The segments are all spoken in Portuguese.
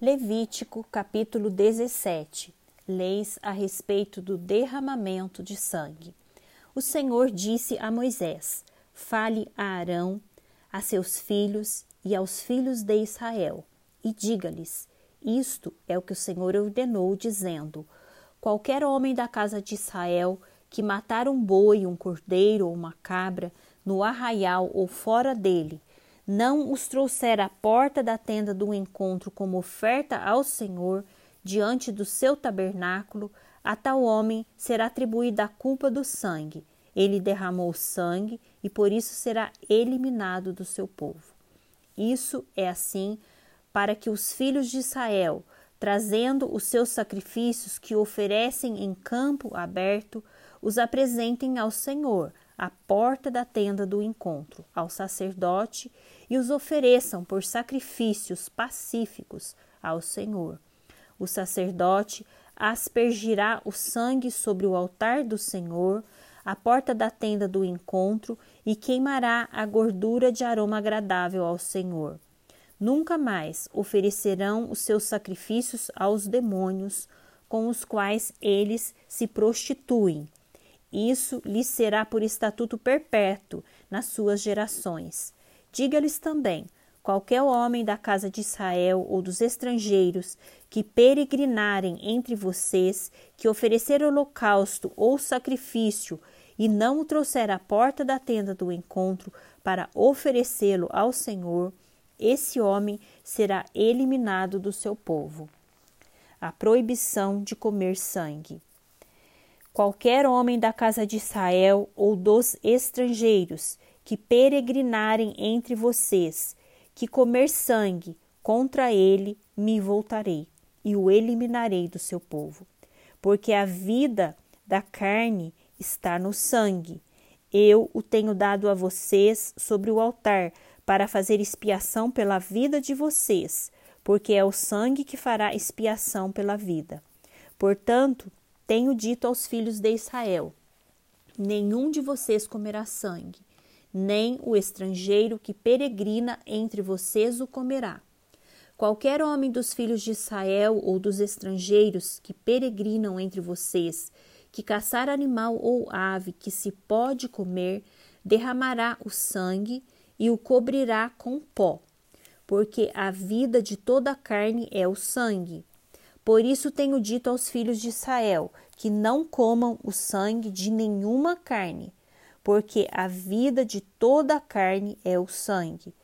Levítico, capítulo 17 Leis a respeito do derramamento de sangue. O Senhor disse a Moisés: Fale a Arão, a seus filhos e aos filhos de Israel, e diga-lhes: Isto é o que o Senhor ordenou, dizendo: Qualquer homem da casa de Israel que matar um boi, um cordeiro ou uma cabra no arraial ou fora dele, não os trouxer à porta da tenda do encontro como oferta ao Senhor diante do seu tabernáculo, a tal homem será atribuída a culpa do sangue. Ele derramou sangue e por isso será eliminado do seu povo. Isso é assim para que os filhos de Israel, trazendo os seus sacrifícios que oferecem em campo aberto, os apresentem ao Senhor, à porta da tenda do encontro, ao sacerdote e os ofereçam por sacrifícios pacíficos ao Senhor. O sacerdote aspergirá o sangue sobre o altar do Senhor, à porta da tenda do encontro, e queimará a gordura de aroma agradável ao Senhor. Nunca mais oferecerão os seus sacrifícios aos demônios, com os quais eles se prostituem. Isso lhes será por estatuto perpétuo nas suas gerações. Diga-lhes também: qualquer homem da casa de Israel ou dos estrangeiros que peregrinarem entre vocês, que oferecer holocausto ou sacrifício e não o trouxer à porta da tenda do encontro para oferecê-lo ao Senhor, esse homem será eliminado do seu povo. A proibição de comer sangue. Qualquer homem da casa de Israel ou dos estrangeiros que peregrinarem entre vocês, que comer sangue, contra ele me voltarei e o eliminarei do seu povo. Porque a vida da carne está no sangue. Eu o tenho dado a vocês sobre o altar, para fazer expiação pela vida de vocês, porque é o sangue que fará expiação pela vida. Portanto, tenho dito aos filhos de Israel: nenhum de vocês comerá sangue, nem o estrangeiro que peregrina entre vocês o comerá. Qualquer homem dos filhos de Israel ou dos estrangeiros que peregrinam entre vocês, que caçar animal ou ave que se pode comer, derramará o sangue e o cobrirá com pó, porque a vida de toda a carne é o sangue. Por isso tenho dito aos filhos de Israel que não comam o sangue de nenhuma carne, porque a vida de toda a carne é o sangue.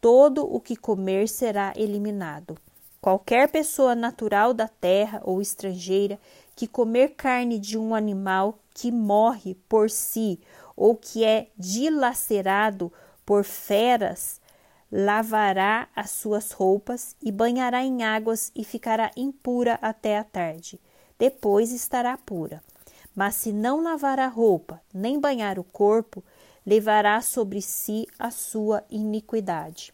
Todo o que comer será eliminado. Qualquer pessoa natural da terra ou estrangeira que comer carne de um animal que morre por si ou que é dilacerado por feras, lavará as suas roupas e banhará em águas e ficará impura até a tarde. Depois estará pura. Mas se não lavar a roupa, nem banhar o corpo, levará sobre si a sua iniquidade.